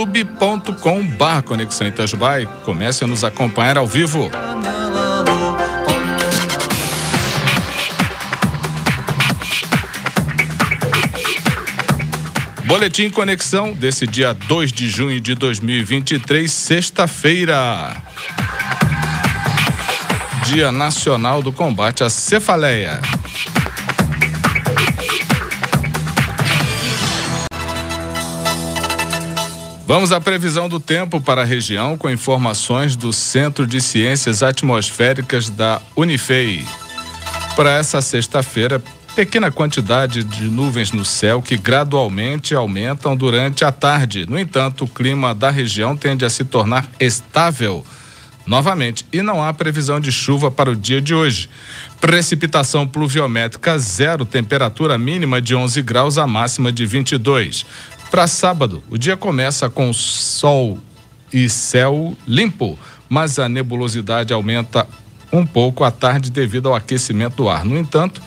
youtube.com barra Conexão Itajubá e comece a nos acompanhar ao vivo. Boletim Conexão desse dia 2 de junho de 2023, sexta-feira. Dia Nacional do Combate à Cefaleia. Vamos à previsão do tempo para a região com informações do Centro de Ciências Atmosféricas da Unifei. Para essa sexta-feira, pequena quantidade de nuvens no céu que gradualmente aumentam durante a tarde. No entanto, o clima da região tende a se tornar estável novamente e não há previsão de chuva para o dia de hoje. Precipitação pluviométrica zero, temperatura mínima de 11 graus, a máxima de 22. Para sábado, o dia começa com sol e céu limpo, mas a nebulosidade aumenta um pouco à tarde devido ao aquecimento do ar. No entanto,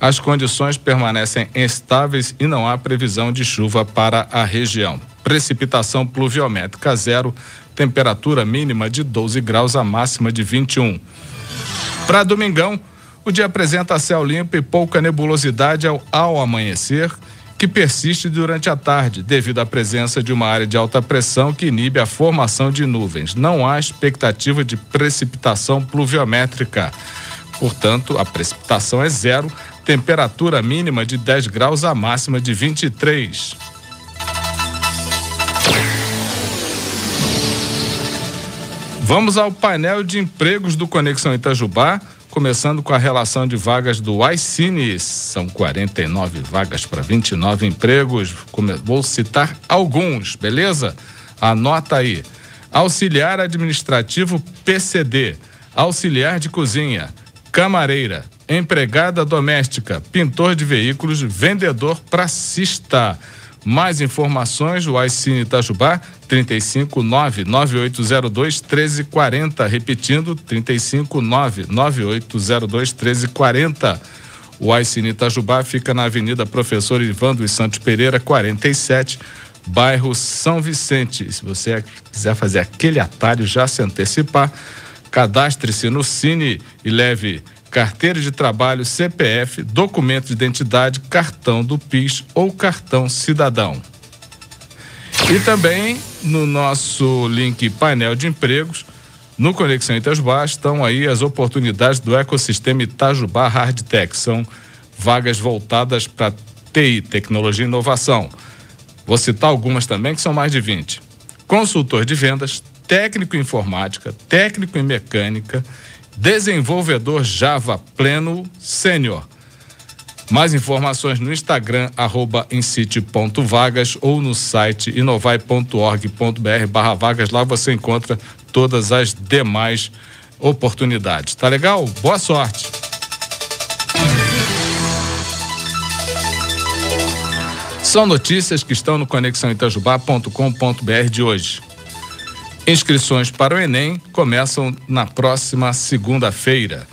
as condições permanecem estáveis e não há previsão de chuva para a região. Precipitação pluviométrica zero, temperatura mínima de 12 graus, a máxima de 21. Para domingão, o dia apresenta céu limpo e pouca nebulosidade ao, ao amanhecer que persiste durante a tarde, devido à presença de uma área de alta pressão que inibe a formação de nuvens. Não há expectativa de precipitação pluviométrica. Portanto, a precipitação é zero, temperatura mínima de 10 graus, a máxima de 23. Vamos ao painel de empregos do Conexão Itajubá começando com a relação de vagas do iCine. São 49 vagas para 29 empregos. Vou citar alguns, beleza? Anota aí. Auxiliar administrativo PCD, auxiliar de cozinha, camareira, empregada doméstica, pintor de veículos, vendedor pracista. Mais informações, o iCine Itajubá, 359-9802-1340. Repetindo, 359-9802-1340. O iCine Itajubá fica na Avenida Professor Ivan dos Santos Pereira, 47, bairro São Vicente. Se você quiser fazer aquele atalho, já se antecipar, cadastre-se no Cine e leve carteira de trabalho, CPF, documento de identidade, cartão do PIS ou cartão cidadão. E também no nosso link painel de empregos, no Conexão Itajubá, estão aí as oportunidades do ecossistema Itajubá Hardtech. São vagas voltadas para TI, tecnologia e inovação. Vou citar algumas também, que são mais de 20. Consultor de vendas, técnico em informática, técnico em mecânica, desenvolvedor Java Pleno Sênior. Mais informações no Instagram, arroba incite.vagas ou no site inovai.org.br barra vagas. Lá você encontra todas as demais oportunidades. Tá legal? Boa sorte! São notícias que estão no conexãoitajubá.com.br de hoje. Inscrições para o Enem começam na próxima segunda-feira.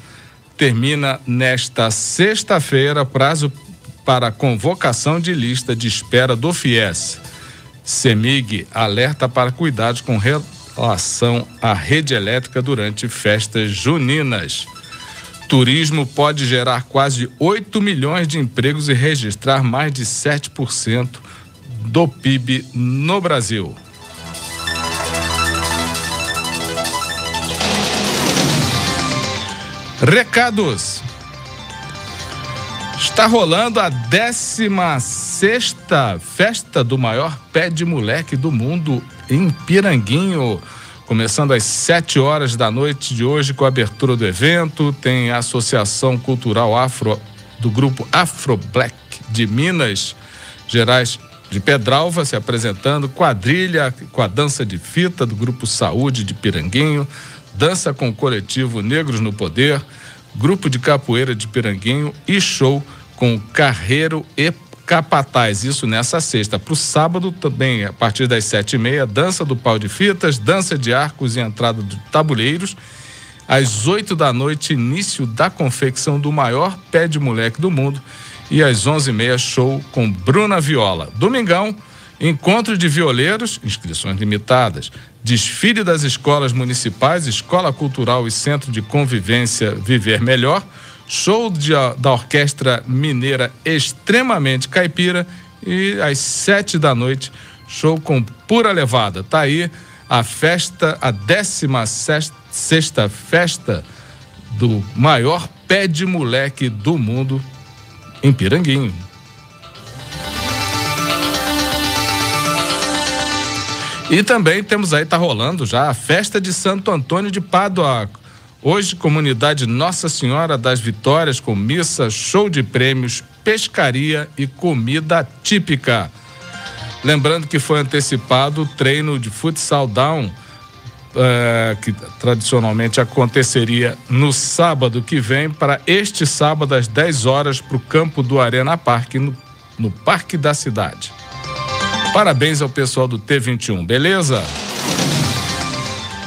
Termina nesta sexta-feira prazo para convocação de lista de espera do FIES. CEMIG alerta para cuidados com relação à rede elétrica durante festas juninas. Turismo pode gerar quase 8 milhões de empregos e registrar mais de 7% do PIB no Brasil. Recados. Está rolando a 16 festa do maior pé de moleque do mundo em Piranguinho. Começando às 7 horas da noite de hoje com a abertura do evento. Tem a Associação Cultural Afro do grupo Afro Black de Minas Gerais de Pedralva se apresentando, quadrilha com a dança de fita do grupo Saúde de Piranguinho dança com o coletivo Negros no Poder, grupo de capoeira de Piranguinho e show com Carreiro e Capataz. Isso nessa sexta. Para o sábado também, a partir das sete e meia, dança do pau de fitas, dança de arcos e entrada de tabuleiros. Às oito da noite, início da confecção do maior pé de moleque do mundo. E às onze e meia, show com Bruna Viola. Domingão, Encontro de violeiros, inscrições limitadas. Desfile das escolas municipais, Escola Cultural e Centro de Convivência Viver Melhor. Show de, da Orquestra Mineira Extremamente Caipira. E às sete da noite, show com pura levada. Tá aí a festa, a 16 sexta festa do maior pé de moleque do mundo em Piranguinho. E também temos aí, tá rolando já a festa de Santo Antônio de Pádua. Hoje, comunidade Nossa Senhora das Vitórias com missa, show de prêmios, pescaria e comida típica. Lembrando que foi antecipado o treino de futsal down, é, que tradicionalmente aconteceria no sábado que vem, para este sábado às 10 horas para o campo do Arena Parque, no, no Parque da Cidade. Parabéns ao pessoal do T21, beleza?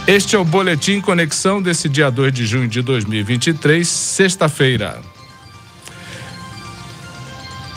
Este é o Boletim Conexão desse dia 2 de junho de 2023, sexta-feira.